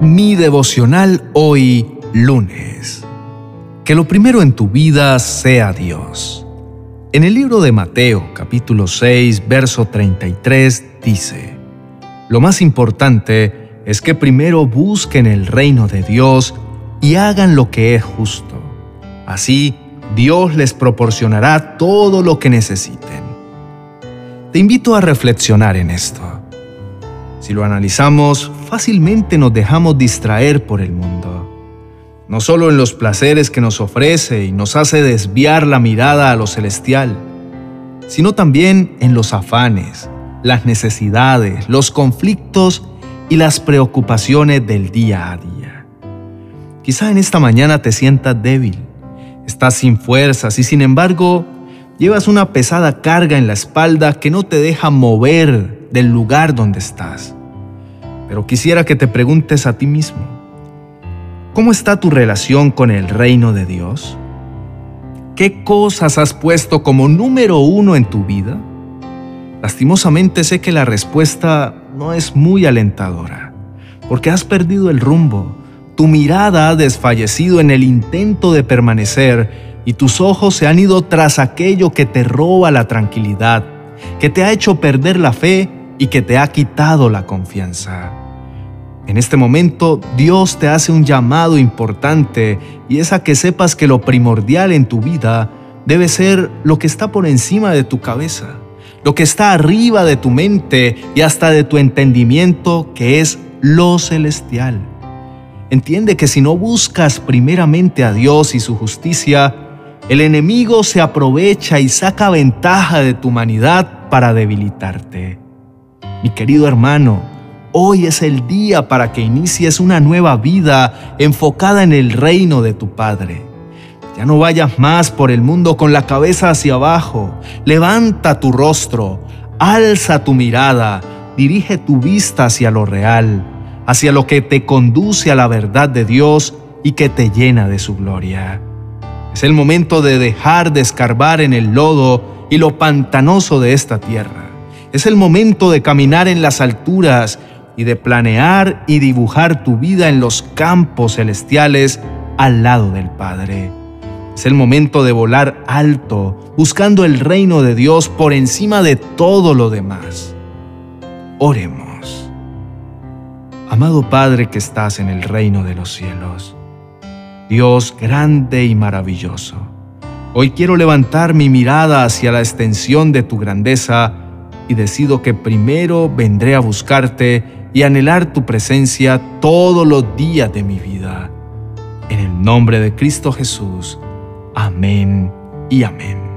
Mi devocional hoy lunes. Que lo primero en tu vida sea Dios. En el libro de Mateo capítulo 6 verso 33 dice, Lo más importante es que primero busquen el reino de Dios y hagan lo que es justo. Así, Dios les proporcionará todo lo que necesiten. Te invito a reflexionar en esto. Si lo analizamos, fácilmente nos dejamos distraer por el mundo. No solo en los placeres que nos ofrece y nos hace desviar la mirada a lo celestial, sino también en los afanes, las necesidades, los conflictos y las preocupaciones del día a día. Quizá en esta mañana te sientas débil, estás sin fuerzas y sin embargo llevas una pesada carga en la espalda que no te deja mover del lugar donde estás. Pero quisiera que te preguntes a ti mismo, ¿cómo está tu relación con el reino de Dios? ¿Qué cosas has puesto como número uno en tu vida? Lastimosamente sé que la respuesta no es muy alentadora, porque has perdido el rumbo tu mirada ha desfallecido en el intento de permanecer y tus ojos se han ido tras aquello que te roba la tranquilidad, que te ha hecho perder la fe y que te ha quitado la confianza. En este momento Dios te hace un llamado importante y es a que sepas que lo primordial en tu vida debe ser lo que está por encima de tu cabeza, lo que está arriba de tu mente y hasta de tu entendimiento, que es lo celestial. Entiende que si no buscas primeramente a Dios y su justicia, el enemigo se aprovecha y saca ventaja de tu humanidad para debilitarte. Mi querido hermano, hoy es el día para que inicies una nueva vida enfocada en el reino de tu Padre. Ya no vayas más por el mundo con la cabeza hacia abajo. Levanta tu rostro, alza tu mirada, dirige tu vista hacia lo real hacia lo que te conduce a la verdad de Dios y que te llena de su gloria. Es el momento de dejar de escarbar en el lodo y lo pantanoso de esta tierra. Es el momento de caminar en las alturas y de planear y dibujar tu vida en los campos celestiales al lado del Padre. Es el momento de volar alto, buscando el reino de Dios por encima de todo lo demás. Oremos. Amado Padre que estás en el reino de los cielos, Dios grande y maravilloso, hoy quiero levantar mi mirada hacia la extensión de tu grandeza y decido que primero vendré a buscarte y anhelar tu presencia todos los días de mi vida. En el nombre de Cristo Jesús. Amén y amén.